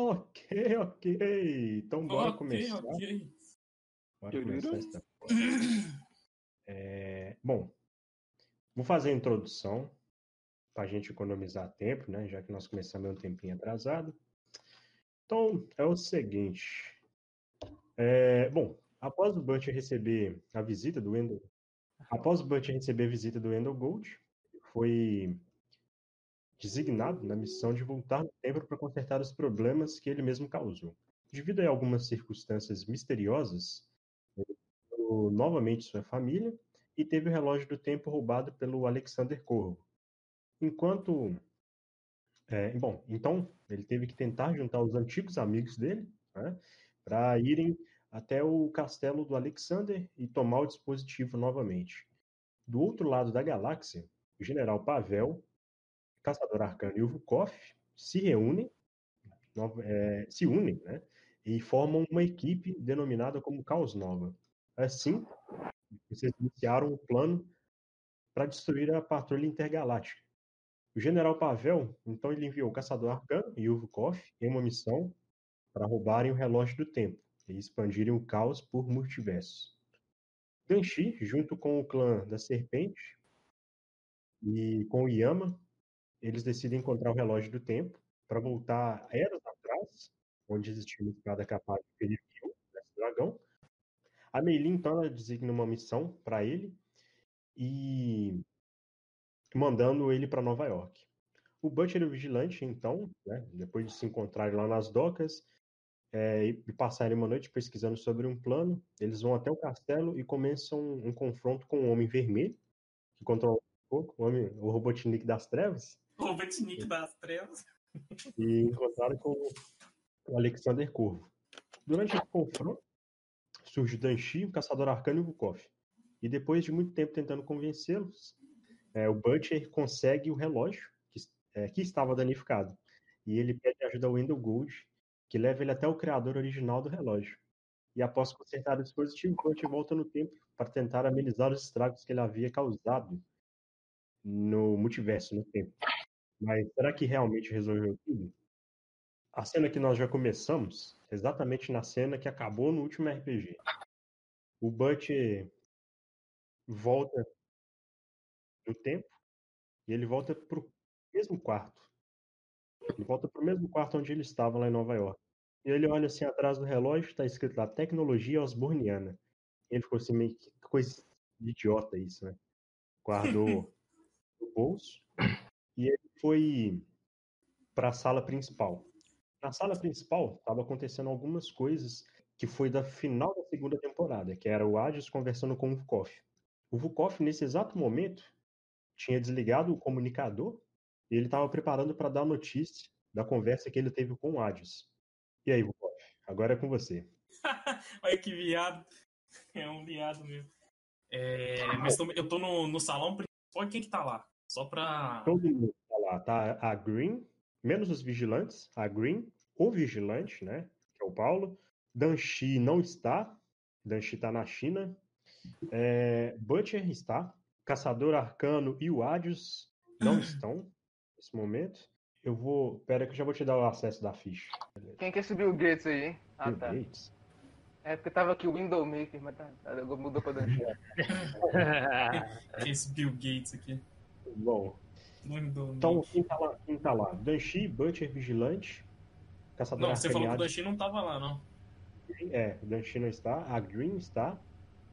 Ok, ok. Então bora Ok, começar. ok. Bora começar essa É, bom, vou fazer a introdução para a gente economizar tempo, né? Já que nós começamos um tempinho atrasado. Então, é o seguinte. É, bom, após o Butcher receber a visita do Endo, após o Butcher receber a visita do Endo Gold, foi designado na missão de voltar no tempo para consertar os problemas que ele mesmo causou. Devido a algumas circunstâncias misteriosas, ele novamente sua família e teve o relógio do tempo roubado pelo Alexander Corvo. Enquanto. é, bom, então ele teve que tentar juntar os antigos amigos dele né, para irem até o castelo do Alexander e tomar o dispositivo novamente. Do outro lado da galáxia, o general Pavel, Caçador Arcano e o Vukov se reúnem, é, se unem, né, e formam uma equipe denominada como Caos Nova. Assim, vocês iniciaram o plano para destruir a patrulha intergaláctica. O general Pavel, então, ele enviou o Caçador Arcano e o Vukov em uma missão para roubarem o relógio do tempo e expandirem o caos por multiversos. Danshi, junto com o clã da Serpente e com o Yama, eles decidem encontrar o relógio do tempo para voltar eras atrás, onde existia uma espada capaz de ferir Kyo, esse dragão. A Meilin, então, ela designa uma missão para ele e mandando ele para Nova York. O Butcher e o Vigilante, então, né, depois de se encontrarem lá nas docas é, e passarem uma noite pesquisando sobre um plano, eles vão até o castelo e começam um, um confronto com o Homem Vermelho, que controla um pouco, o, homem, o Robotnik das Trevas, O Robotnik das Trevas. e encontraram com o Alexander Corvo. Durante esse confronto, surge o Danshi, o Caçador Arcano e o Vukov. E depois de muito tempo tentando convencê-los, é, o Butcher consegue o relógio que, é, que estava danificado. E ele pede ajuda ao Wendell Gold, que leva ele até o criador original do relógio. E após consertar o dispositivo, o Butcher volta no tempo para tentar amenizar os estragos que ele havia causado no multiverso, no tempo. Mas será que realmente resolveu tudo? A cena que nós já começamos, exatamente na cena que acabou no último RPG. O Butcher volta no tempo e ele volta pro mesmo quarto. Ele volta pro mesmo quarto onde ele estava lá em Nova York. E ele olha assim atrás do relógio, está escrito lá Tecnologia Osborniana. Ele ficou assim meio que coisa de idiota isso, né? Guardou no bolso e ele foi para a sala principal. Na sala principal estava acontecendo algumas coisas que foi da final da segunda temporada, que era o Hades conversando com o Vukov. O Vukov, nesse exato momento, tinha desligado o comunicador e ele estava preparando para dar notícia da conversa que ele teve com o Hades. E aí, Vukov, agora é com você. Olha que viado. É um viado mesmo. É, mas tô- eu tô no, no salão principal. Quem que tá lá? Só pra. Todo mundo tá lá, tá a Green, menos os vigilantes, a Green, o vigilante, né, que é o Paulo. Danshi não está, Danshi está na China. É, Butcher está, Caçador Arcano e o Adios não estão nesse momento. Eu vou. Pera que eu já vou te dar o acesso da ficha. Quem quer subir o Gates aí, hein? Ah, Bill tá. Gates. É porque tava aqui o Window Maker, mas tá, tá, mudou pra Danchi. Esse Bill Gates aqui. Bom, do. então quem tá lá? Quem tá lá? Danshi, Butcher, Vigilante, Caçador não, você falou que o. Danchi não tava lá, não. É, o Danchi não está, a Green está.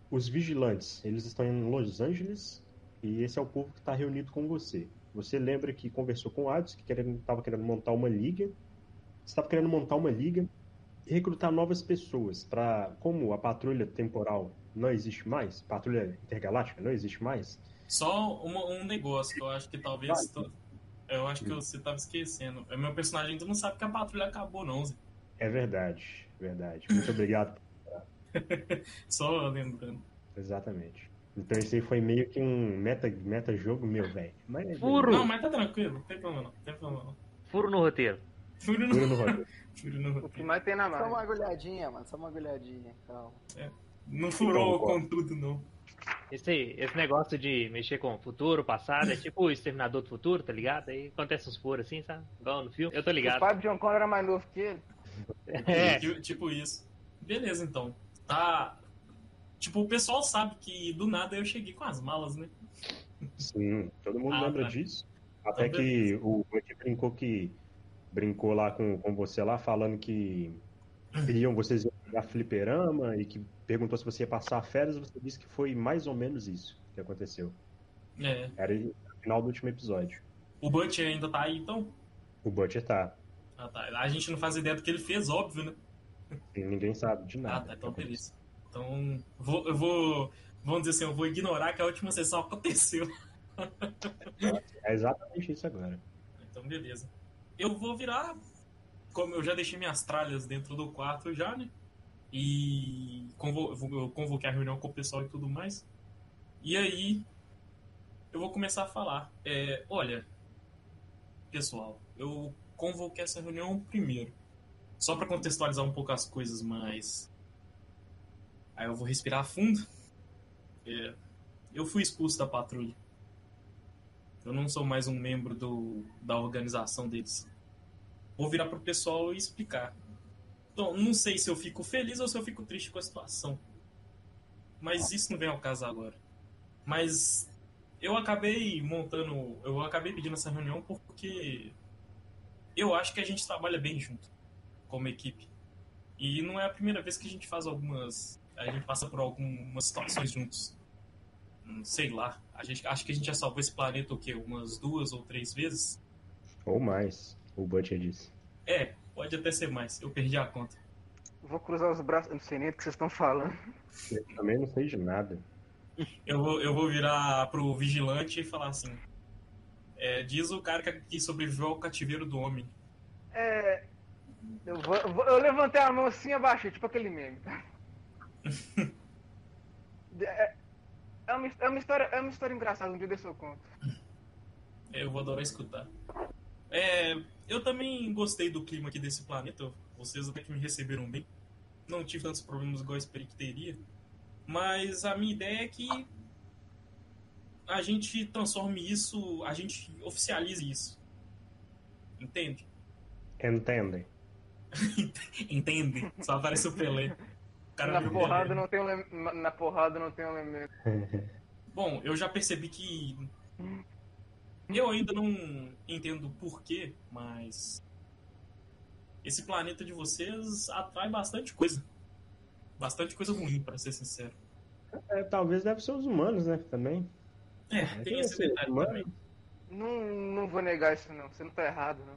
Os vigilantes, eles estão em Los Angeles e esse é o povo que está reunido com você. Você lembra que conversou com o Hades, que estava querendo montar uma liga. Estava querendo montar uma liga e recrutar novas pessoas para, como a patrulha temporal não existe mais, patrulha intergaláctica não existe mais. Só uma- um negócio que eu acho que talvez. Eu acho que você tava esquecendo. É meu personagem ainda não sabe que a patrulha acabou, não, Zé. É verdade, verdade. Muito obrigado. Só lembrando. Exatamente. Então isso aí foi meio que um meta, meta jogo meu, velho. Mas Furo. Não, mas tá tranquilo, não tem problema não. Tem problema não. Furo no roteiro. Furo no, no roteiro. Fúrio no O que roteiro. mais tem na Só uma mão. agulhadinha, mano. Só uma agulhadinha. Então. Não furou Então, com tudo, não. Esse, esse negócio de mexer com o futuro, passado, é tipo o Exterminador do Futuro, tá ligado? Aí acontece uns furos assim, sabe? Igual no filme. Eu tô O ligado. pai do John Connor era mais novo que ele. É, Tipo- Tipo isso. Beleza, então. Tá. Tipo, o pessoal sabe que do nada eu cheguei com as malas, né? Sim, todo mundo Ah, lembra tá. disso. Até Então, que o brincou que brincou lá com, com você lá, falando que iriam vocês iam jogar fliperama e que perguntou se você ia passar férias, você disse que foi mais ou menos isso que aconteceu. É. Era o final do último episódio. O Butch ainda tá aí, então? O Butcher tá. Ah, tá. A gente não faz ideia do que ele fez, óbvio, né? e Ninguém sabe de Ah, nada. tá. Então, beleza. Então, vou, eu vou. Vamos dizer assim, eu vou ignorar que a última sessão aconteceu. É exatamente isso agora. Então, beleza. Eu vou virar. Como eu já deixei minhas tralhas dentro do quarto já, né? E convo, eu convoquei a reunião com o pessoal e tudo mais. E aí, eu vou começar a falar. É, olha, pessoal, eu convoquei essa reunião primeiro. Só para contextualizar um pouco as coisas, mas. Aí eu vou respirar fundo. É, eu fui expulso da patrulha. Eu não sou mais um membro do, da organização deles. Vou virar pro pessoal e explicar. Então, não sei se eu fico feliz ou se eu fico triste com a situação. Mas isso não vem ao caso agora. Mas eu acabei montando. Eu acabei pedindo essa reunião porque eu acho que a gente trabalha bem junto, como equipe. E não é a primeira vez que a gente faz algumas. A gente passa por algumas situações juntos. Hum, Sei lá. A gente, acho que a gente já salvou esse planeta o quê? Umas duas ou três vezes? Ou mais, o Butcher disse. É, pode até ser mais. Eu perdi a conta. Vou cruzar os braços, eu não sei nem do que vocês estão falando. Eu também não sei de nada. Eu vou, eu vou virar pro vigilante e falar assim. é, diz o cara que- sobreviveu ao cativeiro do homem. É. Eu, vou- eu vou- eu levantei a mão assim e abaixei, tipo aquele meme. É, é, uma, é, uma história, é uma história engraçada, um dia desse eu conto. Eu vou adorar escutar. É, eu também gostei do clima aqui desse planeta. Vocês até que me receberam bem. Não tive tantos problemas igual eu esperei que teria. Mas a minha ideia é que a gente transforme isso, a gente oficialize isso. Entende? Entendem? Entende? Só aparece o Pelé. O cara Na porrada, Pelé. não tem um lem- na porrada não tem um elemento. Bom, eu já percebi que. Eu ainda não entendo porquê, mas. Esse planeta de vocês atrai bastante coisa. Bastante coisa ruim, pra ser sincero. É, talvez deve ser os humanos, né? Também. É, tem esse detalhe humano. também. Não, não vou negar isso não, você não tá errado não.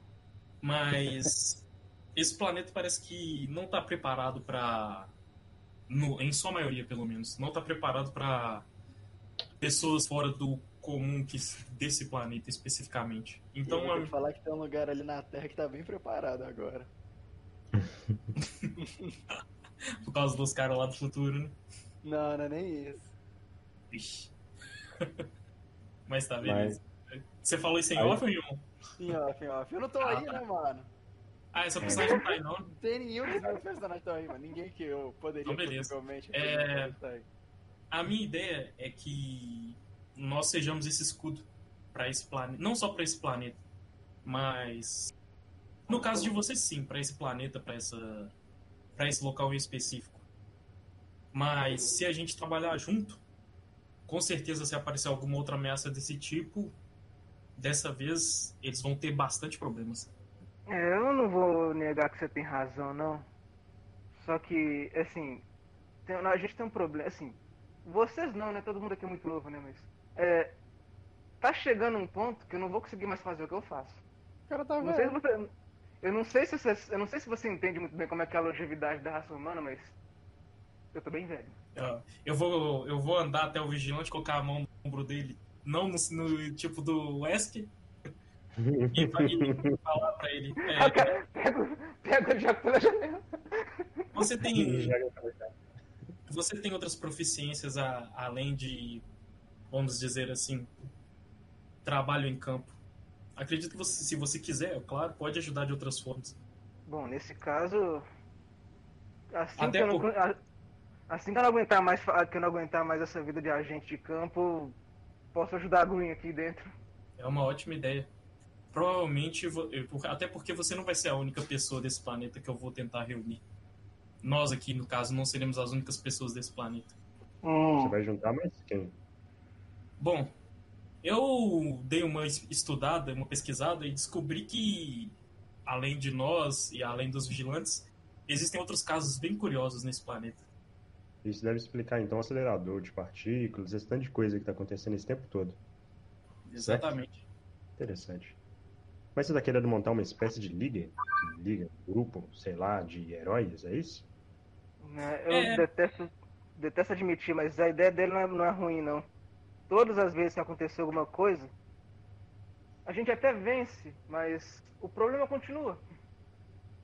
Mas. Esse planeta parece que não tá preparado pra. no- em sua maioria, pelo menos. Não tá preparado pra pessoas fora do comum que, desse planeta especificamente. Então, eu a- vou te falar que tem um lugar ali na Terra que tá bem preparado agora. por causa dos caras lá do futuro, né? Não, não é nem isso. Ixi. Mas tá, beleza. Você falou isso em Aí- off ou em on? Sim, off, off. Eu não tô Ah, aí, tá. né, mano? Ah, essa personagem não tá aí, não. Não tem nenhum dos meus personagens tão aí, mano. Ninguém que eu poderia Então, beleza. possivelmente É- tá aí. A minha ideia é que nós sejamos esse escudo para esse planeta. Não só para esse planeta, mas. No caso de vocês, sim, para esse planeta, para essa. para esse local em específico. Mas se a gente trabalhar junto, com certeza se aparecer alguma outra ameaça desse tipo, dessa vez eles vão ter bastante problemas. É, eu não vou negar que você tem razão, não. Só que, assim, tem- a gente tem um problema, assim, vocês não, né? Todo mundo aqui é muito novo, né? Mas, é, tá chegando um ponto que eu não vou conseguir mais fazer o que eu faço. O cara tá Não sei se vendo. você, eu não sei se você, eu não sei se você entende muito bem como é que é a longevidade da raça humana, mas eu tô bem velho. Ó, Eu vou, eu vou andar até o vigilante, colocar a mão no ombro dele, não no, no tipo do Wesker, e, e falar pra ele. é, Ah, cara, pega, o- pega o jogo pela janela. você tem. Você tem outras proficiências a- além de, vamos dizer assim, trabalho em campo. Acredito que você, se você quiser, é claro, pode ajudar de outras formas. Bom, nesse caso, assim Até que eu não, por- assim que eu não aguentar mais, que eu não aguentar mais essa vida de agente de campo, posso ajudar a Green aqui dentro. É uma ótima ideia. Provavelmente, até porque você não vai ser a única pessoa desse planeta que eu vou tentar reunir. Nós aqui, no caso, não seremos as únicas pessoas desse planeta. Hum, Você vai juntar mais quem? Bom, eu dei uma es- estudada, uma pesquisada e descobri que, além de nós e além dos vigilantes, existem outros casos bem curiosos nesse planeta. Isso deve explicar, então, o acelerador de partículas, esse tanto de coisa que está acontecendo esse tempo todo. Exatamente. Interessante. Mas você está querendo montar uma espécie de liga? Liga, grupo, sei lá, de heróis, é isso? né, eu É. detesto, detesto admitir, mas a ideia dele não é, não é ruim, não. Todas as vezes que aconteceu alguma coisa, a gente até vence, mas o problema continua.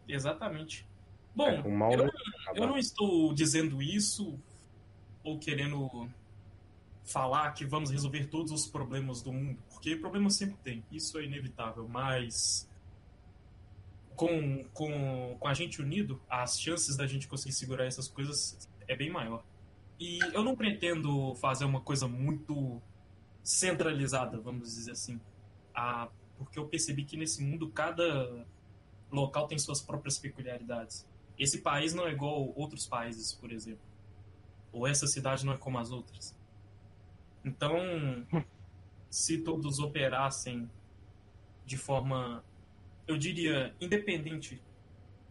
Exatamente. Bom, É, mal eu, vai eu não estou dizendo isso ou querendo falar que vamos resolver todos os problemas do mundo, porque problemas sempre tem, isso é inevitável, mas com, com, com a gente unido, as chances da gente conseguir segurar essas coisas é bem maior. E eu não pretendo fazer uma coisa muito centralizada, vamos dizer assim, ah, porque eu percebi que nesse mundo cada local tem suas próprias peculiaridades. Esse país não é igual a outros países, por exemplo. Ou essa cidade não é como as outras. Então, se todos operassem de forma, eu diria, independente,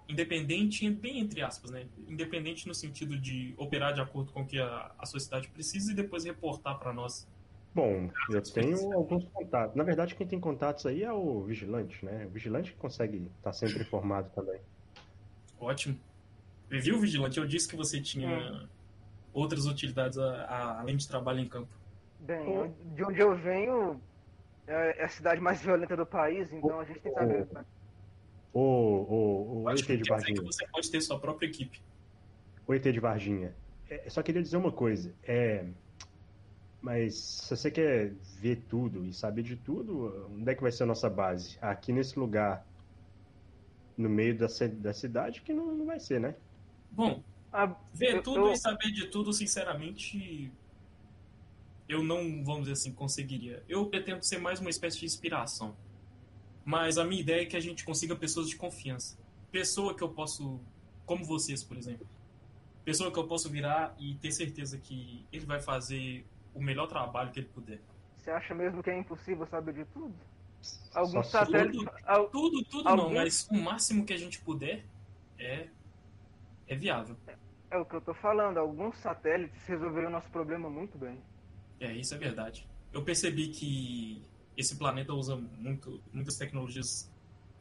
independente, bem entre aspas, né? Independente no sentido de operar de acordo com o que a, a sociedade precisa e depois reportar para nós. Bom, eu tenho alguns contatos. Na verdade, quem tem contatos aí é o vigilante, né? O vigilante que consegue estar sempre informado também. Ótimo. Viu, Vigilante? Eu disse que você tinha outras utilidades a- a- além de trabalho em campo. Bem, de onde eu venho é é a cidade mais violenta do país, então a gente tem que saber. O, o, o ET de Varginha. você pode ter sua própria equipe. O ET de Varginha. É, só queria dizer uma coisa. É, mas se você quer ver tudo e saber de tudo, onde é que vai ser a nossa base? Aqui nesse lugar, no meio da, da cidade, que não, não vai ser, né? Bom, Ah, ver Eu- tudo eu- e saber de tudo, sinceramente, eu não, vamos dizer assim, conseguiria. Eu pretendo ser mais uma espécie de inspiração. Mas a minha ideia é que a gente consiga pessoas de confiança. Pessoa que eu posso, como vocês, por exemplo. Pessoa que eu posso virar e ter certeza que ele vai fazer o melhor trabalho que ele puder. você acha mesmo que é impossível saber de tudo? Só Alguns satélites. al- Tudo, tudo Algum- não, mas o máximo que a gente puder é, é viável. É o que eu tô falando, alguns satélites resolveram nosso problema muito bem. É, isso é verdade. Eu percebi que esse planeta usa muito, muitas tecnologias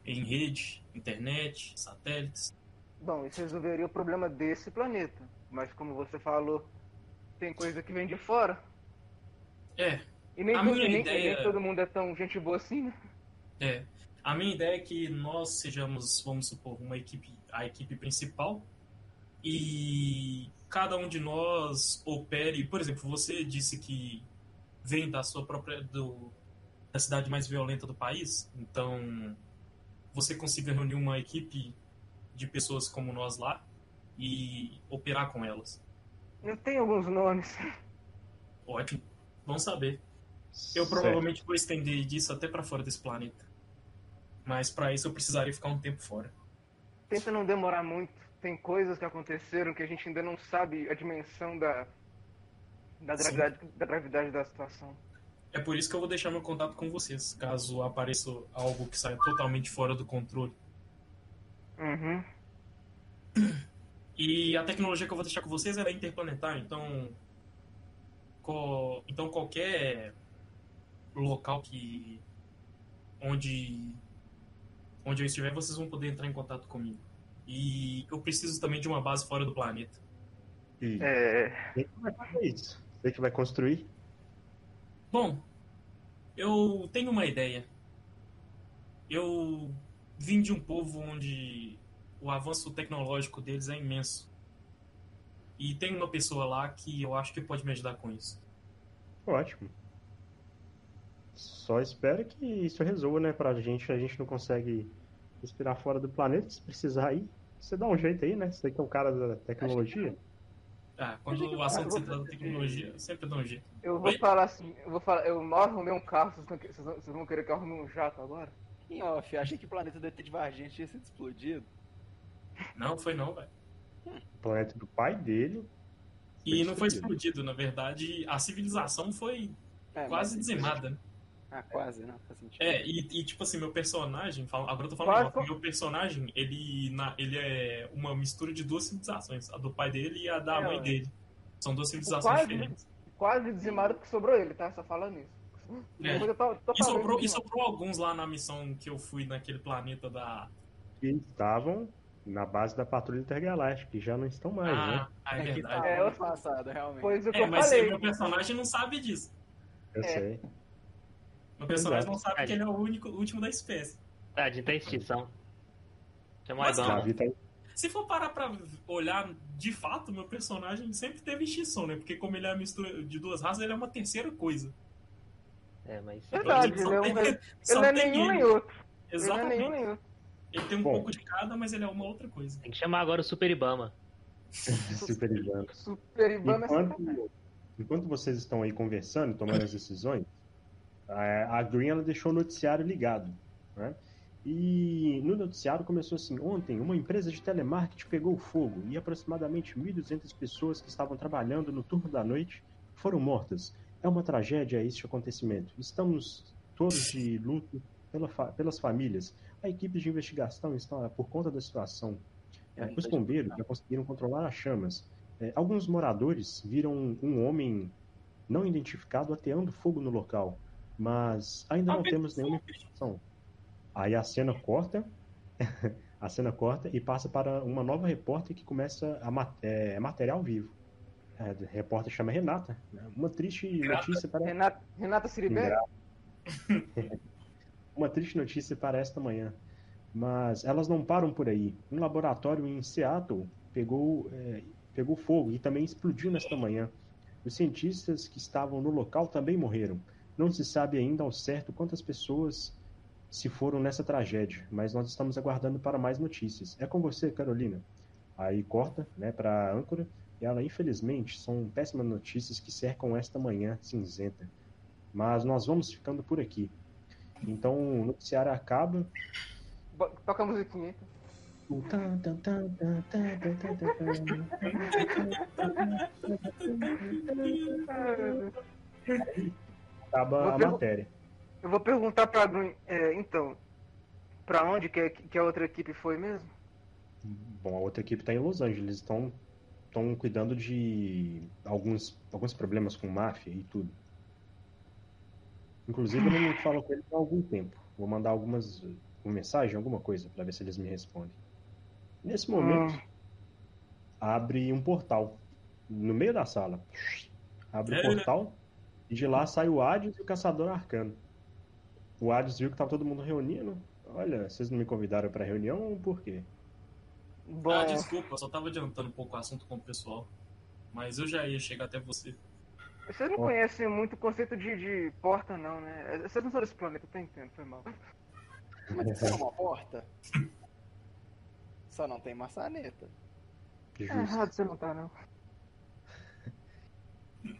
em rede, internet, satélites. Bom, isso resolveria o problema desse planeta. Mas como você falou, tem coisa que vem de fora. É, E nem, A todo, minha nem- ideia- nem todo mundo é tão gente boa assim, né? é. A minha ideia é que nós sejamos, vamos supor, uma equipe, a equipe principal e cada um de nós opere. Por exemplo, você disse que vem da sua própria do, da cidade mais violenta do país, então você consiga reunir uma equipe de pessoas como nós lá e operar com elas. Eu tenho alguns nomes. Ótimo, bom saber. Eu Certo. provavelmente vou estender disso até pra fora desse planeta. Mas pra isso eu precisaria ficar um tempo fora. Tenta não demorar muito. Tem coisas que aconteceram que a gente ainda não sabe a dimensão da, da, gravidade, da gravidade da situação. É por isso que eu vou deixar meu contato com vocês, caso apareça algo que saia totalmente fora do controle. Uhum. E a tecnologia que eu vou deixar com vocês é interplanetária, então. co- Então qualquer local que. onde. onde eu estiver, vocês vão poder entrar em contato comigo. E eu preciso também de uma base fora do planeta. E É, quem que vai fazer isso? Você que vai construir? Bom, eu tenho uma ideia. Eu vim de um povo onde o avanço tecnológico deles é imenso. E tem uma pessoa lá que eu acho que pode me ajudar com isso. Ótimo. Só espero que isso resolva, né, pra gente. A gente não consegue respirar fora do planeta. Se precisar ir, você dá um jeito aí, né? Você que é um cara da tecnologia. Ah, quando o assunto se trata de tecnologia, eu sempre dou um jeito. eu vou Oi? falar assim, eu vou falar, eu mal arrumei um carro, vocês, não vocês vão- vocês vão querer que eu arrume um jato agora? Em off, achei que o planeta Detetive Argente tinha sido explodido. Não, foi não, velho. O planeta do pai dele. E não foi explodido. na verdade, a civilização foi É, quase mas- dizimada, né? Ah, quase, não faz sentido. É, e, e, tipo assim, meu personagem, agora eu tô falando, Quase meu personagem, ele, na, ele é uma mistura de duas civilizações, a do pai dele e a da É, mãe dele. São duas civilizações Quase, diferentes. quase dizimado porque sobrou ele, tá? Só falando isso. É. Tô, tô E sobrou, e isso, sobrou alguns lá na missão que eu fui naquele planeta da. que estavam na base da Patrulha Intergaláctica, que já não estão mais, né? Ah, ah, é É que verdade. tá É, eu- passado, realmente. Pois o que É, eu mas falei. meu personagem não sabe disso. Eu É. sei. Meu personagem Exato. não sabe que ele é o único, o último da espécie. Tadinho, tá em extinção. Chama o Mas, Ibama. cara, Davi tá Se for parar pra olhar de fato, meu personagem sempre teve extinção, né? Porque como ele é a mistura de duas raças, ele é uma terceira coisa. É, mas. Verdade, Só ele, é um- tem- ele- só ele não é tem nenhum ele. nem outro. Ele não é Exatamente. nenhum nem outro. Ele tem um Bom. pouco de cada, mas ele é uma outra coisa. Tem que chamar agora o Super Ibama. super Ibama. Super Ibama é. Enquanto, enquanto vocês estão aí conversando, tomando as decisões, a, a Green ela deixou o noticiário ligado. Né? E no noticiário começou assim: ontem, uma empresa de telemarketing pegou fogo e aproximadamente 1.200 pessoas que estavam trabalhando no turno da noite foram mortas. É uma tragédia este acontecimento. Estamos todos de luto pela fa- pelas famílias. A equipe de investigação está por conta da situação. É, os bombeiros já conseguiram controlar as chamas. É, alguns moradores viram um homem não identificado ateando fogo no local, mas ainda não temos nenhuma informação. Aí a cena corta, a cena corta e passa para uma nova repórter que começa a ma- é, material vivo. É, a repórter chama Renata. né? Uma triste notícia para Renata, Renata Siribé? uma triste notícia para esta manhã. Mas elas não param por aí. Um laboratório em Seattle pegou, é, pegou fogo e também explodiu nesta manhã. Os cientistas que estavam no local também morreram. Não se sabe ainda ao certo quantas pessoas se foram nessa tragédia, mas nós estamos aguardando para mais notícias. É com você, Carolina. Aí corta né, para a âncora e ela, infelizmente, são péssimas notícias que cercam esta manhã cinzenta. Mas nós vamos ficando por aqui. Então o noticiário acaba. Toca a musiquinha. então. O tan, tan, tan, tan, tan, tan, tan, tan, Acaba a matéria. Eu vou perguntar pra Green. é, então, pra onde que, a- que a outra equipe foi mesmo? Bom, a outra equipe está em Los Angeles. Estão estão cuidando de alguns, alguns problemas com máfia e tudo. Inclusive, eu não falo com eles há algum tempo. Vou mandar algumas uma mensagem, alguma coisa, para ver se eles me respondem. Nesse momento, abre um portal no meio da sala. Abre o É, portal e de lá sai o Hades e o Caçador Arcano. O Hades viu que tá todo mundo reunindo. Olha, vocês não me convidaram para reunião, por quê? Bom, Ah, desculpa, eu só tava adiantando um pouco o assunto com o pessoal. Mas eu já ia chegar até você. vocês não Ó. conhecem muito o conceito de, de porta, não, né? Vocês não são desse planeta, eu entendo, foi mal. Mas isso é uma porta? Só não tem maçaneta. É Justo. errado você não tá, não.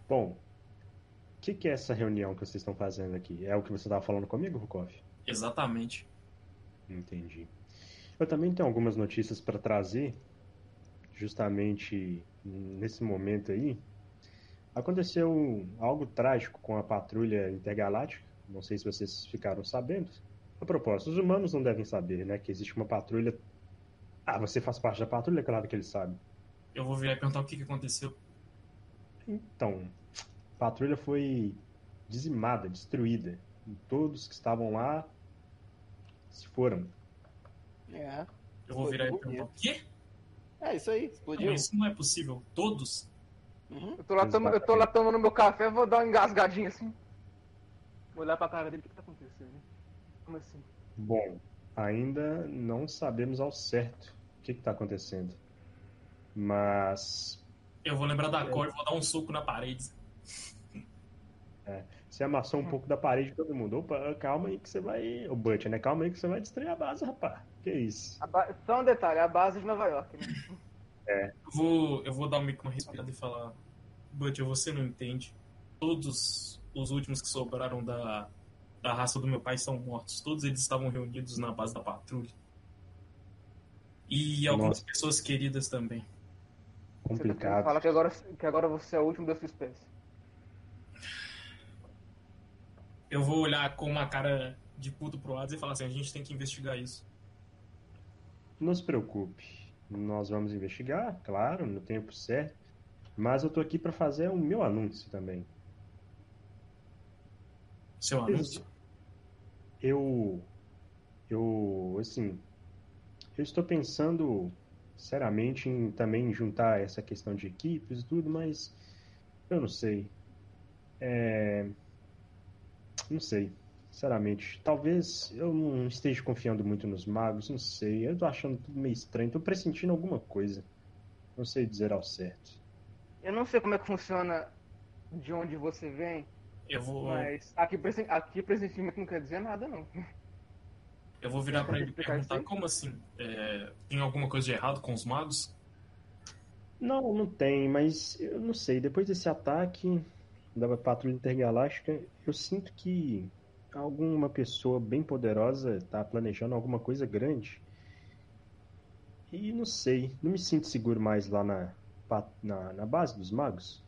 Bom, que, que é essa reunião que vocês estão fazendo aqui? É o que você estava falando comigo, Rukov? Exatamente. Entendi. Eu também tenho algumas notícias para trazer, justamente nesse momento aí. Aconteceu algo trágico com a patrulha intergaláctica. Não sei se vocês ficaram sabendo. A propósito, os humanos não devem saber, né? Que existe uma patrulha. Ah, você faz parte da patrulha? Claro que eles sabem. Eu vou virar e perguntar o que, que aconteceu. Então, patrulha foi dizimada, destruída. E todos que estavam lá se foram. É. Eu vou virar e perguntar o quê? É isso aí, Não, explodiu. isso não é possível. Todos? Uhum. Eu tô lá, toma- eu tô lá tomando meu café, vou dar uma engasgadinha assim. Vou olhar pra cara dele, o que, que tá acontecendo? Como assim? Bom, ainda não sabemos ao certo o que está acontecendo. Mas Eu vou lembrar da cor e vou dar um soco na parede. Você amassou um pouco da parede de todo mundo. Opa, calma aí que você vai. O Butch, né? Calma aí que você vai destruir a base, rapaz. Que isso? A ba- Só um detalhe, a base de Nova York, né? Eu vou, eu vou dar meio que uma respirada e falar: Butch, você não entende. Todos os últimos que sobraram da da raça do meu pai estão mortos. Todos eles estavam reunidos na base da patrulha. E algumas Nossa. pessoas queridas também. Você tá Complicado. falar que agora, que agora você é o último da sua espécie. Eu vou olhar com uma cara de puto pro Hades e falar assim: a gente tem que investigar isso. Não se preocupe. Nós vamos investigar, claro, no tempo certo. Mas eu tô aqui para fazer o meu anúncio também. Seu anúncio. Eu. Eu. Assim. Eu estou pensando seriamente em também juntar essa questão de equipes e tudo, mas. Eu não sei. É. Não sei. Sinceramente. Talvez eu não esteja confiando muito nos magos, não sei. Eu tô achando tudo meio estranho. Tô pressentindo alguma coisa. Não sei dizer ao certo. Eu não sei como é que funciona de onde você vem, Eu vou, mas aqui, aqui pressentimento não quer dizer nada, não. eu vou virar pra ele e Explicar isso perguntar aí? como assim? É, tem alguma coisa de errado com os magos? Não, não tem, mas eu não sei. Depois desse ataque da Patrulha Intergaláctica, eu sinto que alguma pessoa bem poderosa está planejando alguma coisa grande. E não sei, não me sinto seguro mais lá na, na, na base dos magos,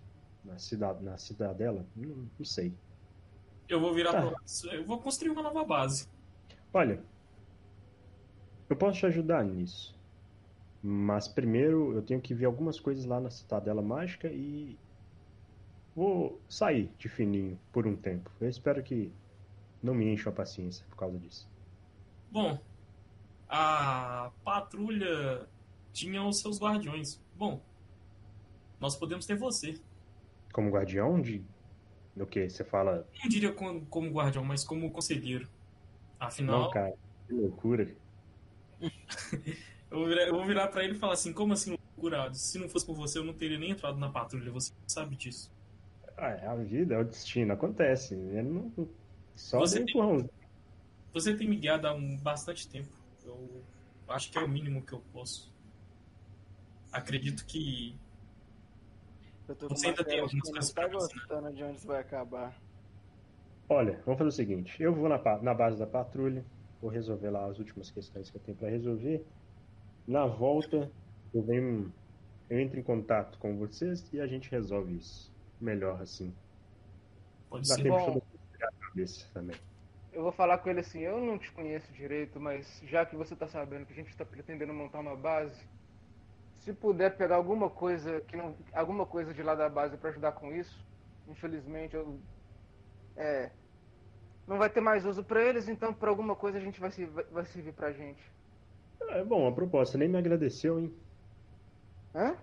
na cidade, na cidadela. Não, não sei. Eu vou virar Tá. pro. Eu vou construir uma nova base. Olha, eu posso te ajudar nisso. Mas primeiro eu tenho que ver algumas coisas lá na Citadela Mágica e vou sair de fininho por um tempo. Eu espero que não me encha a paciência por causa disso. Bom, a patrulha tinha os seus guardiões. Bom, nós podemos ter você. Como guardião de do que você fala? Não diria como, como guardião, mas como conselheiro. Afinal, Não, cara, que loucura. eu vou virar, eu vou virar pra ele e falar assim: como assim, loucura? Se não fosse por você, eu não teria nem entrado na patrulha. Você sabe disso. Ah, é a vida, é o destino, acontece. Não, só Você tem-. Você tem me guiado há um, bastante tempo. Eu acho que é o mínimo que eu posso. Acredito que Eu tô Você ainda tem algumas coisas tá gostando de onde isso vai acabar. Olha, vamos fazer o seguinte: eu vou na, na base da patrulha, vou resolver lá as últimas questões que eu tenho para resolver. Na volta, eu venho, eu entro em contato com vocês e a gente resolve isso. Melhor assim. pode Dá ser. tempo Bom. a cabeça também. Eu vou falar com ele assim, eu não te conheço direito, mas já que você tá sabendo que a gente tá pretendendo montar uma base, se puder pegar alguma coisa que não, alguma coisa de lá da base pra ajudar com isso, infelizmente eu é não vai ter mais uso pra eles, então por alguma coisa a gente vai, se- vai, vai servir pra gente. É bom, a proposta nem me agradeceu, hein? Hã?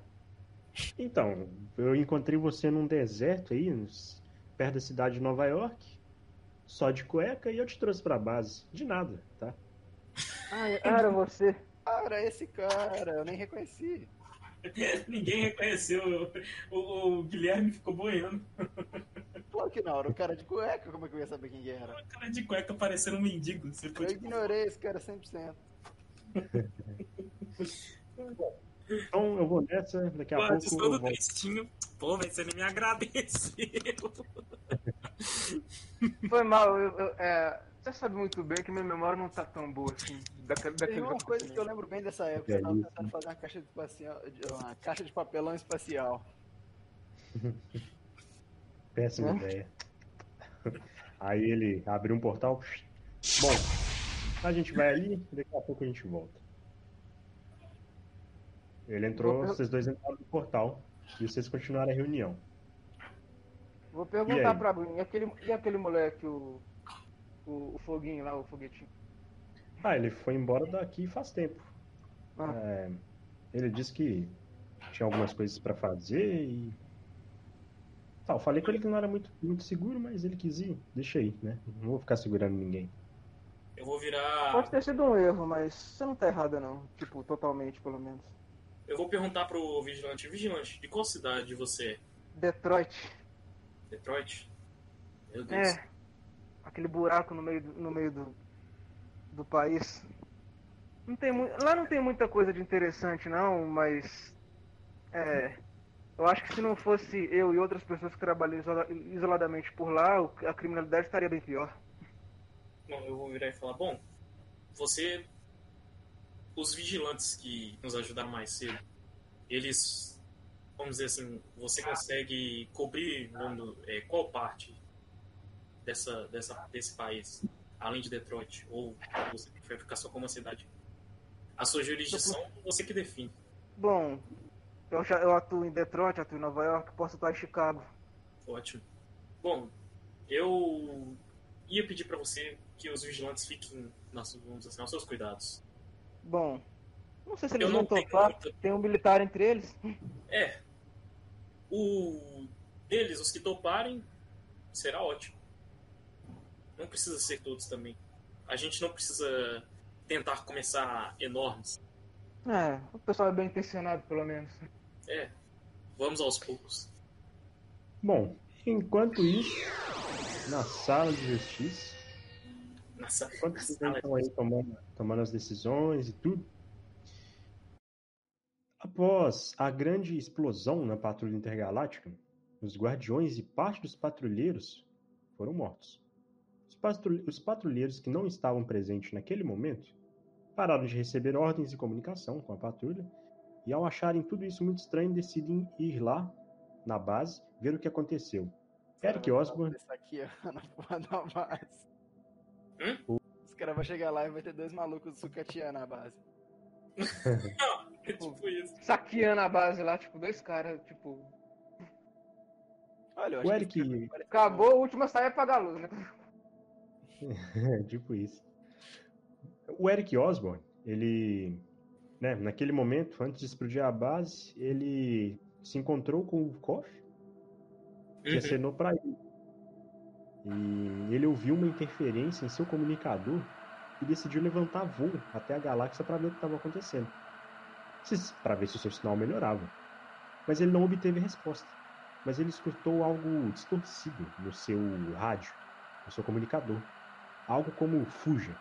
Então, eu encontrei você num deserto aí, nos- perto da cidade de Nova York, só de cueca, e eu te trouxe pra base. De nada, tá? Ah, era você. Cara, esse cara, eu nem reconheci. Ninguém reconheceu. O, o- o Guilherme ficou boiando. Claro que não, era o cara de cueca, como é que eu ia saber quem que era? O cara de cueca parecendo um mendigo. Você Eu ignorei esse cara 100%. Então eu vou nessa, daqui a Pô, pouco todo eu volto. tristinho. Pô, velho, você nem me agradeceu. Foi mal, eu, eu- é, você sabe muito bem que minha memória não tá tão boa assim. Daquele, Tem daquele uma coisa que eu lembro bem dessa época, eu tava tentando fazer uma caixa de, espacial, uma caixa de papelão espacial. Péssima Hã? ideia. Aí ele abriu um portal. Bom, a gente vai ali, daqui a pouco a gente volta. Ele entrou, Eu- vocês dois entraram no portal e vocês continuaram a reunião. Vou perguntar pra Bruno, e aquele, e aquele moleque, o, o, o foguinho lá, o foguetinho? Ah, ele foi embora daqui faz tempo. Ah. É, ele disse que tinha algumas coisas pra fazer e. Tá, eu falei com ele que não era muito, muito seguro, mas ele quis ir. Deixa aí, né? Não vou ficar segurando ninguém. Eu vou virar. Pode ter sido um erro, mas você não tá errada não. Tipo, totalmente, pelo menos. Eu vou perguntar pro vigilante. Vigilante, de qual cidade você é? Detroit. Detroit? Meu Deus. É. Aquele buraco no meio do, no meio do, do país. Não tem Lá não tem muita coisa de interessante não, mas. É. Eu acho que se não fosse eu e outras pessoas que trabalham isola- isoladamente por lá, a criminalidade estaria bem pior. Bom, eu vou virar e falar, bom, você. Os vigilantes que nos ajudaram mais cedo, eles. Vamos dizer assim, você consegue cobrir vamos, é, qual parte dessa, dessa, desse país, além de Detroit? Ou você prefere ficar só com uma cidade? A sua jurisdição, você que define. Bom, eu, já, eu atuo em Detroit, atuo em Nova York, posso atuar em Chicago. Ótimo. Bom, eu ia pedir para você que os vigilantes fiquem nas, vamos dizer assim, aos seus cuidados. Bom, não sei se Eu eles não vão topar. muita- Tem um militar entre eles. É. O deles, os que toparem, será ótimo. Não precisa ser todos também. A gente não precisa tentar começar enormes. É, o pessoal é bem intencionado, pelo menos. É. Vamos aos poucos. Bom, enquanto isso, na sala de justiça, Nossa, enquanto vocês estão aí tomando, tomando as decisões e tudo, após a grande explosão na patrulha intergaláctica, os guardiões e parte dos patrulheiros foram mortos. Os, patrul- os patrulheiros que não estavam presentes naquele momento pararam de receber ordens de comunicação com a patrulha e, ao acharem tudo isso muito estranho, decidem ir lá na base ver o que aconteceu. Eric Osborne Isso aqui, na base. Hum? Os caras vão chegar lá e vai ter dois malucos sucateando a base. é tipo isso. Saqueando a base lá, tipo, dois caras, tipo. Olha, eu O acho que Eric- parece Acabou, a última saia é apagar a luz, né? É, tipo isso. O Eric Osborne, ele, né, naquele momento, antes de explodir a base, ele se encontrou com o Koff, que Uhum. acenou para ele. E ele ouviu uma interferência em seu comunicador e decidiu levantar voo até a galáxia para ver o que estava acontecendo. Para ver se o seu sinal melhorava. Mas ele não obteve resposta. Mas ele escutou algo distorcido no seu rádio, no seu comunicador. Algo como fuja.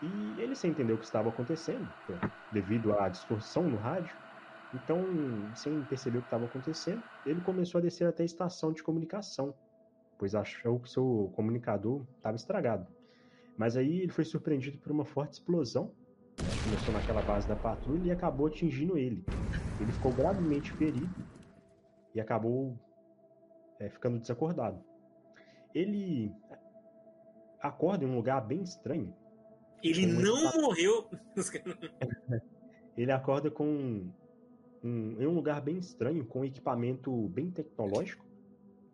E ele sem entender o que estava acontecendo, devido à distorção no rádio. Então, sem perceber o que estava acontecendo, ele começou a descer até a estação de comunicação, pois achou que seu comunicador estava estragado. Mas aí ele foi surpreendido por uma forte explosão, né, que começou naquela base da patrulha e acabou atingindo ele. Ele ficou gravemente ferido e acabou é, ficando desacordado. Ele acorda em um lugar bem estranho. Ele não morreu. Ele acorda com um, em um lugar bem estranho, com um equipamento bem tecnológico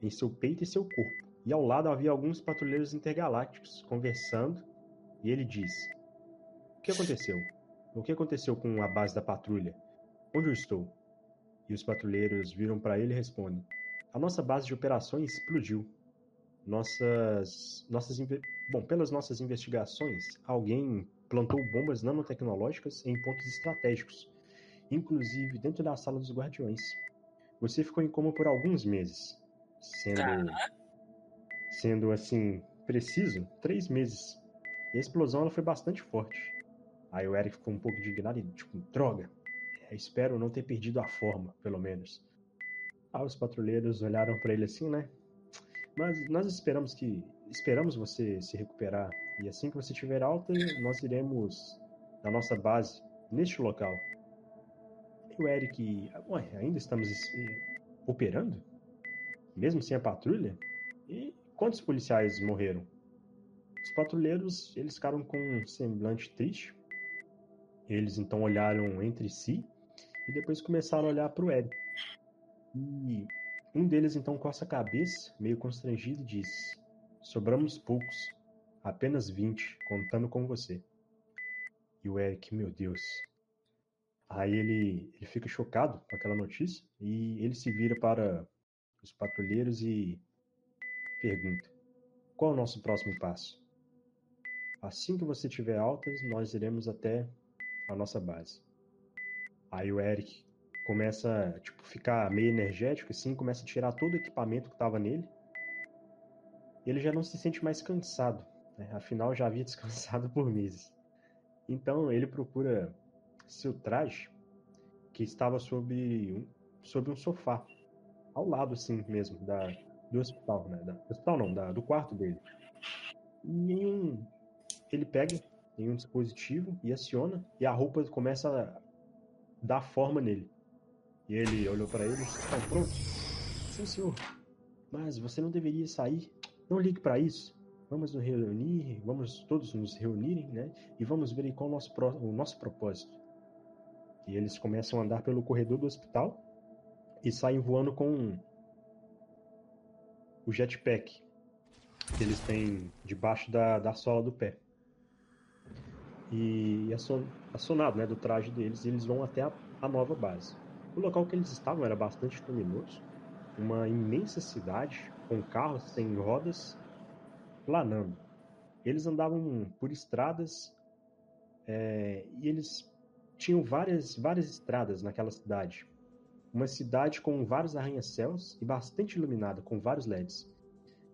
em seu peito e seu corpo. E ao lado havia alguns patrulheiros intergalácticos conversando, e ele disse: O que aconteceu? O que aconteceu com a base da patrulha? Onde eu estou? E os patrulheiros viram para ele e respondem: A nossa base de operações explodiu. Nossas, nossas, bom, pelas nossas investigações, alguém plantou bombas nanotecnológicas em pontos estratégicos, inclusive dentro da sala dos guardiões. Você ficou em coma por alguns meses, sendo, sendo assim preciso, três meses. E a explosão ela foi bastante forte. Aí o Eric ficou um pouco indignado e tipo, droga. É, espero não ter perdido a forma, pelo menos. Aí os patrulheiros olharam para ele assim, né? Mas nós esperamos que esperamos você se recuperar e assim que você tiver alta, nós iremos na nossa base neste local. E o Eric, ué, ainda estamos eh, operando? Mesmo sem a patrulha? E quantos policiais morreram? Os patrulheiros, eles ficaram com um semblante triste. Eles então olharam entre si e depois começaram a olhar para o Eric. E um deles então coça a cabeça, meio constrangido, e diz: Sobramos poucos, apenas 20, contando com você. E o Eric, meu Deus. Aí ele, ele fica chocado com aquela notícia e ele se vira para os patrulheiros e pergunta: Qual o nosso próximo passo? Assim que você tiver altas, nós iremos até a nossa base. Aí o Eric começa tipo, ficar meio energético assim, começa a tirar todo o equipamento que estava nele. Ele já não se sente mais cansado, né? afinal já havia descansado por meses. Então ele procura seu traje, que estava sobre um, sobre um sofá, ao lado assim mesmo da, do hospital, né? Da, do hospital não, da, do quarto dele. E um, ele pega em um dispositivo e aciona, e a roupa começa a dar forma nele. E ele olhou para ele: Estão prontos? Sim, senhor. Mas você não deveria sair. Não ligue para isso. Vamos nos reunir, vamos todos nos reunirem, né? E vamos ver qual o nosso, o nosso propósito. E eles começam a andar pelo corredor do hospital e saem voando com o jetpack que eles têm debaixo da, da sola do pé. E acion- acionado né, do traje deles, eles vão até a, a nova base. O local que eles estavam era bastante luminoso, uma imensa cidade com carros sem rodas planando. Eles andavam por estradas é, e eles tinham várias, várias estradas naquela cidade. Uma cidade com vários arranha-céus e bastante iluminada, com vários LEDs.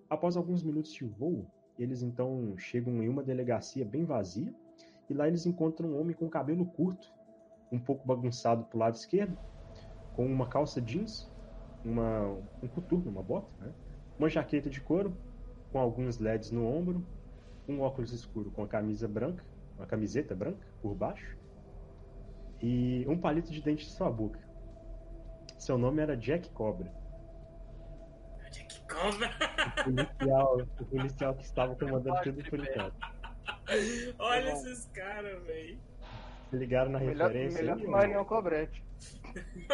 Após alguns minutos de voo, eles então chegam em uma delegacia bem vazia e lá eles encontram um homem com cabelo curto, um pouco bagunçado para o lado esquerdo, com uma calça jeans, uma, um coturno, uma bota, né? uma jaqueta de couro, com alguns LEDs no ombro, um óculos escuro com a camisa branca, uma camiseta branca por baixo, e um palito de dente de sua boca. Seu nome era Jack Cobra. Jack Cobra. O policial, o policial que estava comandando tudo por enquanto. Olha bom. esses caras, velho. Se ligaram na Melhor, referência? melhor que Marion Cobrete.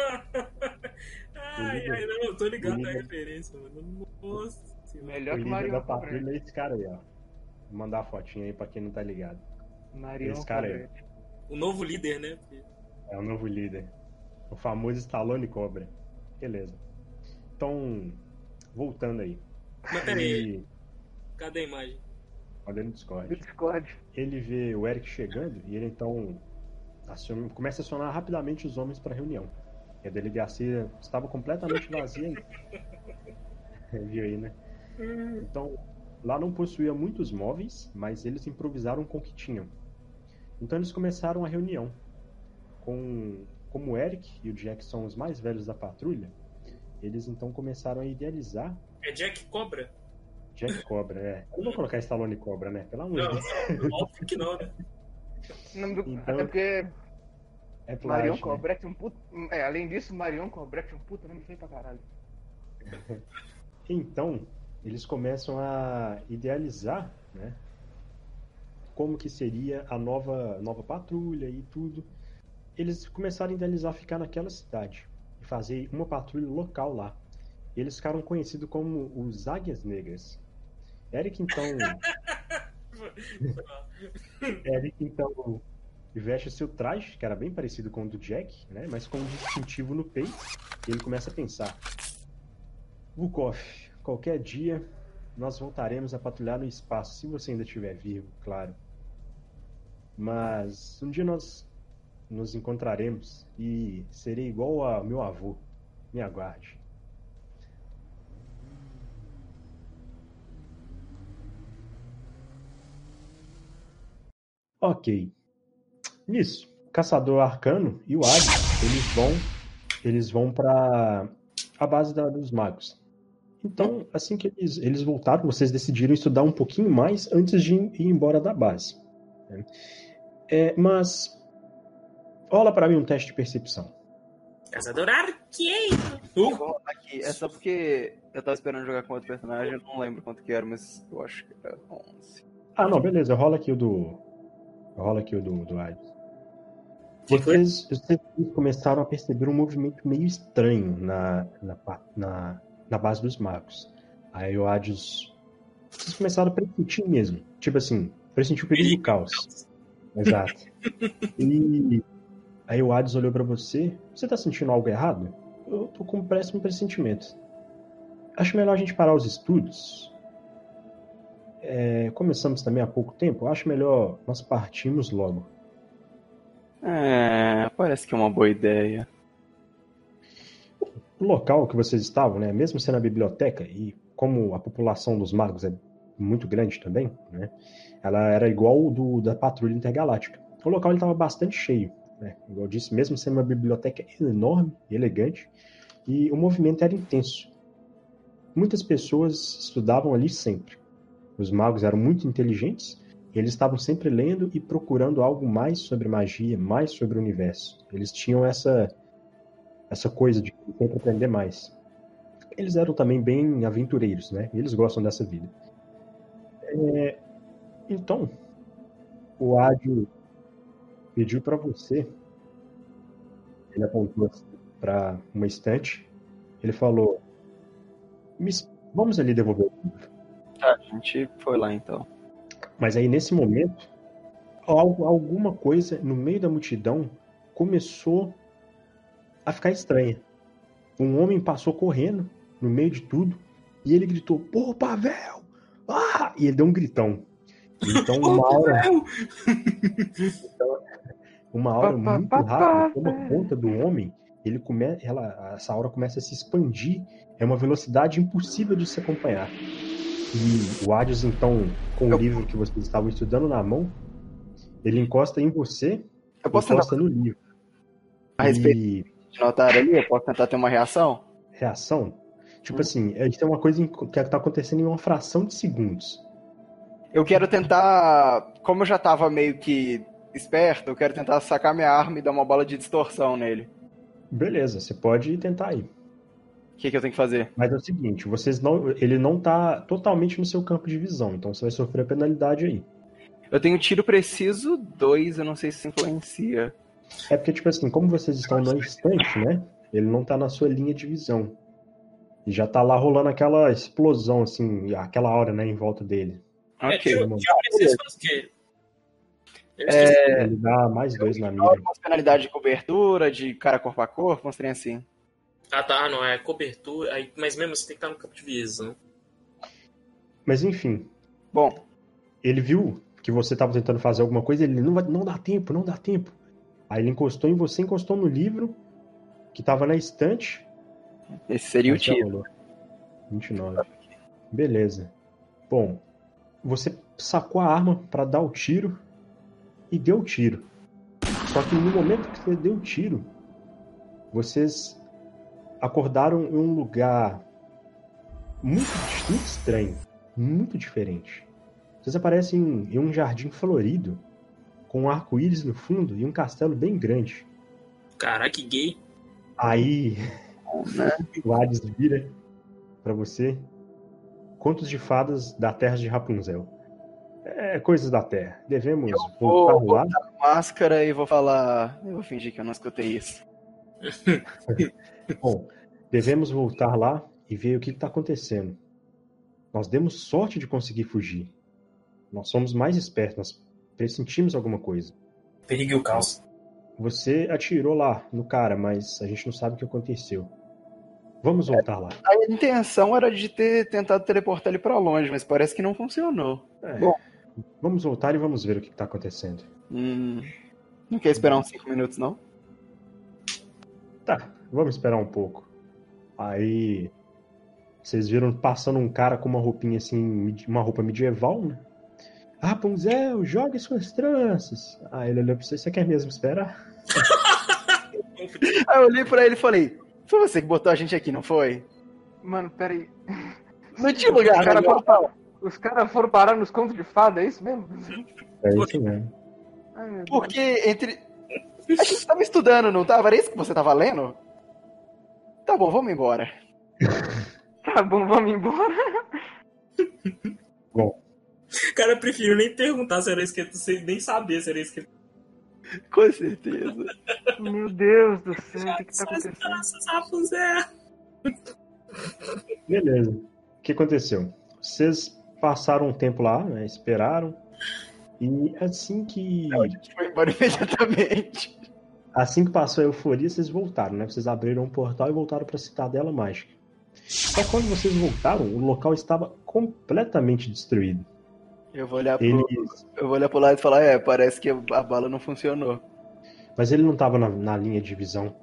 ai, ai, não, eu tô ligado o na referência, mano. Nossa. O Melhor que Marion da Cobrete. é esse cara aí, ó. Vou mandar a fotinha aí pra quem não tá ligado. Marion Esse cara aí. Cobrete. O novo líder, né? É o novo líder. O famoso Stallone Cobra. Beleza. Então, voltando aí. Mas peraí, Ele, cadê a imagem? olha no Discord. Discord. Ele vê o Eric chegando e ele então aciona- começa a acionar rapidamente os homens para reunião. E a delegacia estava completamente vazia. Viu aí, né? Então, lá não possuía muitos móveis, mas eles improvisaram com o que tinham. Então eles começaram a reunião. Com, como o Eric e o Jack são os mais velhos da patrulha, eles então começaram a idealizar É Jack Cobra? Jack Cobra, é. Eu não vou colocar Stallone Cobra, né? Pelo amor de Não, Deus. óbvio que não, né? Do- Então- Até porque É plágio, Marion né? Cobrete é um puto. É, além disso, Marion Cobrete é um puto nome feio pra caralho. Então, eles começam a idealizar, né? Como que seria a nova, nova patrulha e tudo. Eles começaram a idealizar ficar naquela cidade e fazer uma patrulha local lá. E eles ficaram conhecidos como os Águias Negras. Eric, então. Eric, então, veste seu traje, que era bem parecido com o do Jack, né? Mas com um distintivo no peito. E ele começa a pensar: Vukov, qualquer dia nós voltaremos a patrulhar no espaço, se você ainda estiver vivo, claro. Mas um dia nós nos encontraremos e serei igual a meu avô. Me aguarde. Ok. Nisso, Caçador Arcano e o Hades, eles vão eles vão para a base da- dos magos. Então, assim que eles, eles voltaram, vocês decidiram estudar um pouquinho mais antes de ir embora da base. né? É, mas rola para mim um teste de percepção. Caçador Arqueiro! Eu vou rolar aqui. É só porque eu tava esperando jogar com outro personagem, eu não lembro quanto que era, mas eu acho que era 11. Ah, não, beleza. Rola aqui o do. Rola aqui o do, do Hades. Vocês, vocês começaram a perceber um movimento meio estranho na, na, na, na base dos magos. Aí o Hades. Vocês começaram a pressentir mesmo. Tipo assim, pressentir o perigo do caos. Exato. E aí o Hades olhou pra você. Você tá sentindo algo errado? Eu tô com um péssimo pressentimento. Acho melhor a gente parar os estudos. É, começamos também há pouco tempo. Acho melhor nós partirmos logo. É, parece que é uma boa ideia. O local que vocês estavam, né, mesmo sendo a biblioteca, e como a população dos magos é muito grande também, né, ela era igual do, da patrulha intergaláctica. O local estava bastante cheio, né, igual eu disse, mesmo sendo uma biblioteca enorme e elegante, e o movimento era intenso. Muitas pessoas estudavam ali sempre. Os magos eram muito inteligentes. Eles estavam sempre lendo e procurando algo mais sobre magia, mais sobre o universo. Eles tinham essa essa coisa de sempre aprender mais. Eles eram também bem aventureiros, né? Eles gostam dessa vida. É, então, o Ádio pediu para você. Ele apontou para uma estante. Ele falou: Vamos ali devolver o livro. Tá, a gente foi lá então. Mas aí, nesse momento, alguma coisa no meio da multidão começou a ficar estranha. Um homem passou correndo no meio de tudo e ele gritou: Pô, Pavel! Ah! E ele deu um gritão. Então, uma hora. uma hora muito rápida toma conta do homem. Ele come... Ela... Essa aura começa a se expandir. É uma velocidade impossível de se acompanhar. E o Adios, então, com o livro que vocês estavam estudando na mão, ele encosta em você, eu posso encosta tentar... no livro. A respeito e... de notar ali, eu posso tentar ter uma reação? Reação? Tipo hum. assim, isso é uma coisa que está acontecendo em uma fração de segundos. Eu quero tentar. Como eu já tava meio que esperto, eu quero tentar sacar minha arma e dar uma bola de distorção nele. Beleza, você pode tentar aí. O que, que, eu tenho que fazer? Mas é o seguinte, vocês não, ele não tá totalmente no seu campo de visão, então você vai sofrer a penalidade aí. Eu tenho tiro preciso 2, eu não sei se influencia. É porque, tipo assim, como vocês estão no instante, né? Ele não tá na sua linha de visão. E já tá lá rolando aquela explosão, assim, aquela hora, né, em volta dele. Ok. É, tiro, tiro preciso faz o quê? É... Ele dá mais dois na mira. Uma penalidade de cobertura, de cara corpo a corpo, trem assim. Ah tá, não, é cobertura, aí, mas mesmo você assim tem que estar no campo de visão. Mas enfim. Bom. Ele viu que você estava tentando fazer alguma coisa, ele não, vai, não dá tempo, não dá tempo. Aí ele encostou em você, encostou no livro que estava na estante. Esse seria o tiro. 29. Beleza. Bom, você sacou a arma para dar o tiro e deu o tiro. Só que no momento que você deu o tiro, vocês acordaram em um lugar muito, muito estranho, muito diferente. Vocês aparecem em um jardim florido, com um arco-íris no fundo e um castelo bem grande. Caraca, que gay. Aí, né? o Hades vira para você. Contos de fadas da terra de Rapunzel. É coisas da Terra. Devemos eu voltar vou lá. máscara e vou falar. Eu vou fingir que eu não escutei isso. Bom, devemos voltar lá e ver o que está acontecendo. Nós demos sorte de conseguir fugir. Nós somos mais espertos, nós pressentimos alguma coisa. Perigo e o caos. Você atirou lá no cara, mas a gente não sabe o que aconteceu. Vamos voltar lá. A intenção era de ter tentado teleportar ele para longe, mas parece que não funcionou. É. Bom, Vamos voltar e vamos ver o que está acontecendo. Hum, não quer esperar uns 5 minutos, não? Tá, vamos esperar um pouco. Aí. Vocês viram passando um cara com uma roupinha assim, uma roupa medieval, né? Rapunzel, jogue suas tranças. Aí ele olhou pra você, você quer mesmo esperar? Aí eu olhei pra ele e falei, foi você que botou a gente aqui, não foi? Mano, peraí. Não tinha lugar, cara, pra falar. Os caras foram parar nos contos de fada, é isso mesmo? É isso mesmo. Porque entre. A gente tava estudando, não tava? Era isso que você tava lendo? Tá bom, vamos embora. tá bom, vamos embora. Bom. Cara, eu prefiro nem perguntar se era esquerdo, sem nem saber se era esquerdo. Com certeza. Meu Deus do céu, o que, que tá acontecendo? Beleza. O que aconteceu? Vocês passaram um tempo lá, né, esperaram. E assim que. Não, a gente foi embora imediatamente. Assim que passou a euforia, vocês voltaram, né? Vocês abriram um portal e voltaram para a Cidadela Mágica. Só quando vocês voltaram, o local estava completamente destruído. Eu vou olhar pro, eu vou olhar pro lado e falar, é, parece que a bala não funcionou. Mas ele não estava na, na, linha de visão.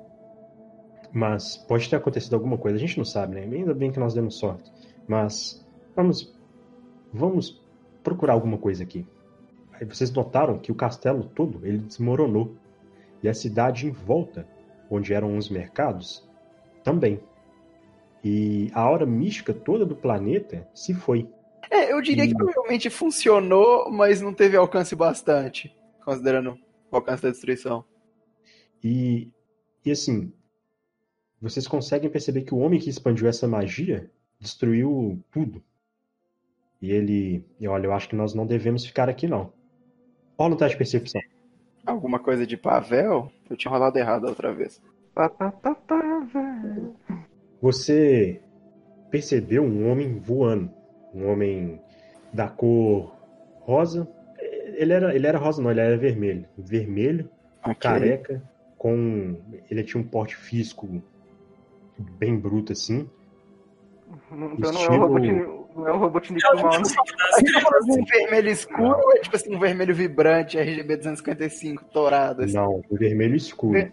Mas pode ter acontecido alguma coisa, a gente não sabe, né? Ainda bem que nós demos sorte. Mas vamos Vamos procurar alguma coisa aqui. Aí vocês notaram que o castelo todo ele desmoronou e a cidade em volta, onde eram os mercados, também. E a aura mística toda do planeta se foi. É, eu diria que Hum. provavelmente funcionou, mas não teve alcance bastante, considerando o alcance da destruição. E, e assim, vocês conseguem perceber que o homem que expandiu essa magia destruiu tudo. E ele, e olha, eu acho que nós não devemos ficar aqui não. Rola um teste de percepção. Alguma coisa de Pavel? Eu tinha rolado errado a outra vez. Pá, pá, pá, pá, velho. Você percebeu um homem voando, um homem da cor rosa. Ele era, ele era rosa não, ele era vermelho, vermelho, Ok. careca, com ele tinha um porte físico bem bruto assim. Não- Então não é o Estilo- Robotnik, não é o Robotnik É do mal, uma né? A gente tá falando de um vermelho escuro ou é tipo assim, um vermelho vibrante, RGB 255, dourado? Assim? Não, um vermelho escuro. Ver-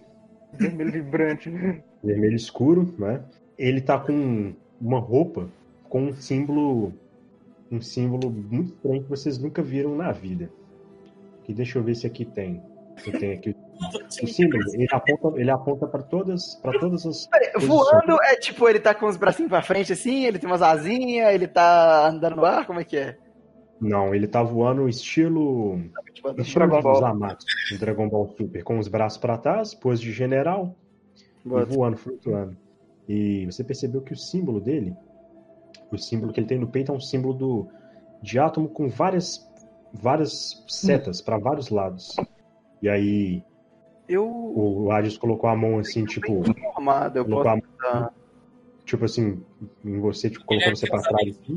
Vermelho vibrante. vermelho escuro, né? Ele tá com uma roupa com um símbolo, um símbolo muito estranho que vocês nunca viram na vida. Que deixa eu ver se aqui tem. Eu tenho aqui o símbolo. Ele aponta, ele aponta para todas, para todas as. Voando é tipo, ele tá com os bracinhos pra frente assim, ele tem umas asinhas, ele tá andando no ar, como é que é? Não, ele tá voando estilo, Tipo, estilo Dragon Ball. Zamasu, Dragon Ball Super, com os braços para trás, pose de general e voando, flutuando. E você percebeu que o símbolo dele, o símbolo que ele tem no peito é um símbolo do, de átomo com várias, várias setas para vários lados. E aí Eu o Hades colocou a mão assim, tipo, informado, eu colocou posso a mão, dar. tipo assim, em você, tipo, colocou é você para trás assim,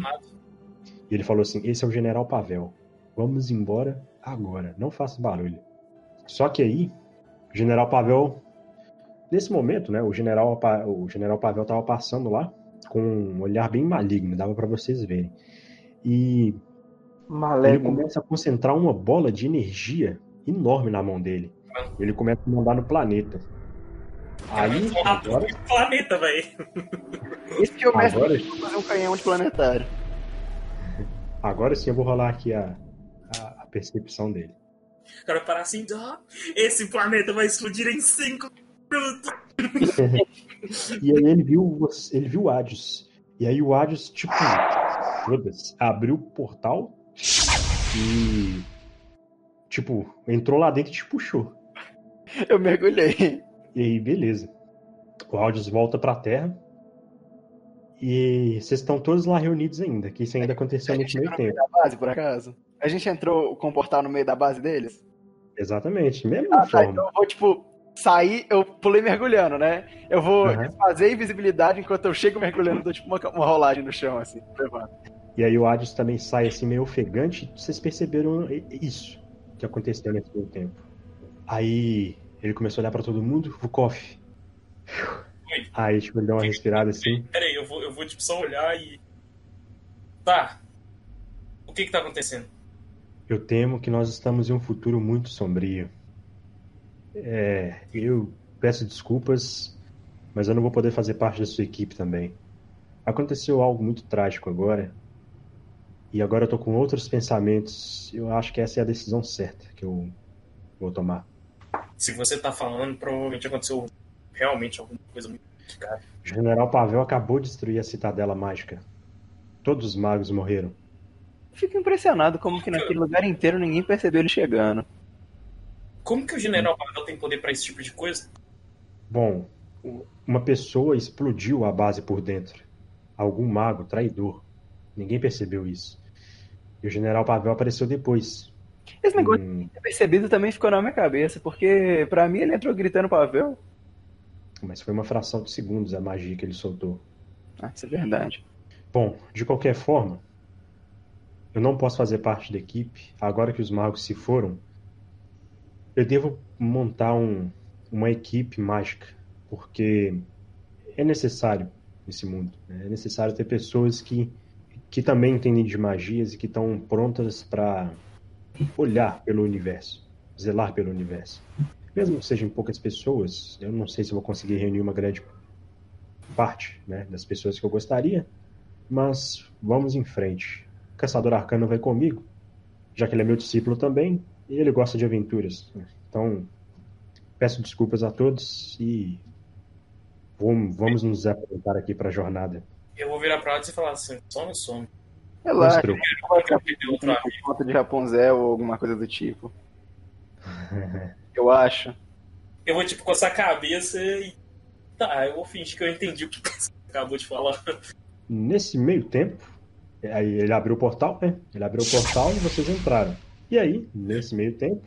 e ele falou assim: "Esse é o General Pavel. Vamos embora agora, não faça barulho". Só que aí, o General Pavel nesse momento, né, o General o General Pavel tava passando lá com um olhar bem maligno, dava para vocês verem. E ele começa a concentrar uma bola de energia enorme na mão dele. Ele começa a mandar no planeta. Aí, agora, Planeta, velho. Esse que é o mestre agora, fazer um canhão de planetário. agora sim eu vou rolar aqui a, a, a percepção dele. O cara parar assim, ah, esse planeta vai explodir em 5 minutos. E aí ele viu, ele viu o Hades. E aí o Hades, tipo, foda-se, abriu o portal e, tipo, entrou lá dentro e te puxou. Eu mergulhei. E aí, beleza. O Hades volta pra Terra. E vocês estão todos lá reunidos ainda, que isso ainda aconteceu gente meio no tempo. meio da base, por acaso? A gente entrou com o portal no meio da base deles? Exatamente, mesma Ah, tá. forma. Então eu vou, tipo, sair, eu pulei mergulhando, né? Eu vou Aham. fazer invisibilidade enquanto eu chego mergulhando, dou tipo uma, uma rolagem no chão, assim, levando. E aí o Hades também sai assim meio ofegante. Vocês perceberam isso que aconteceu nesse meio tempo. Aí ele começou a olhar pra todo mundo. Vukov. Oi. Aí tipo, ele deu uma respirada assim. Pera aí, eu vou, eu vou tipo, só olhar e. Tá. O que que tá acontecendo? Eu temo que nós estamos em um futuro muito sombrio. É, eu peço desculpas, mas eu não vou poder fazer parte da sua equipe também. Aconteceu algo muito trágico agora. E agora eu tô com outros pensamentos. Eu acho que essa é a decisão certa que eu vou tomar. Se você tá falando, provavelmente aconteceu realmente alguma coisa muito grave. O General Pavel acabou de destruir a Citadela Mágica. Todos os magos morreram. Fico impressionado como que naquele lugar inteiro ninguém percebeu ele chegando. Como que o General Pavel tem poder pra esse tipo de coisa? Bom, uma pessoa explodiu a base por dentro. Algum mago traidor. Ninguém percebeu isso. E o General Pavel apareceu depois. Esse negócio Hum, de percebido também ficou na minha cabeça, porque pra mim ele entrou gritando Pavel. mas foi uma fração de segundos a magia que ele soltou. Ah, isso é verdade. Bom, de qualquer forma, eu não posso fazer parte da equipe. Agora que os magos se foram, eu devo montar um- uma equipe mágica, porque é necessário nesse mundo. né? É necessário ter pessoas que, que também entendem de magias e que estão prontas para olhar pelo universo, zelar pelo universo. Mesmo que sejam poucas pessoas, eu não sei se vou conseguir reunir uma grande parte né, das pessoas que eu gostaria, mas vamos em frente. O Caçador Arcano vai comigo, já que ele é meu discípulo também, e ele gosta de aventuras. Então, peço desculpas a todos e vamos, vamos nos apresentar aqui para a jornada. Eu vou virar pra Hades e falar assim, some, some. Relaxa, preocupe. vai ficar conta de Rapunzel ou alguma coisa do tipo. Eu acho. Eu vou, tipo, coçar a cabeça e. Tá, eu vou fingir que eu entendi o que você acabou de falar. Nesse meio tempo, aí ele abriu o portal, né? Ele abriu o portal e vocês entraram. E aí, nesse meio tempo,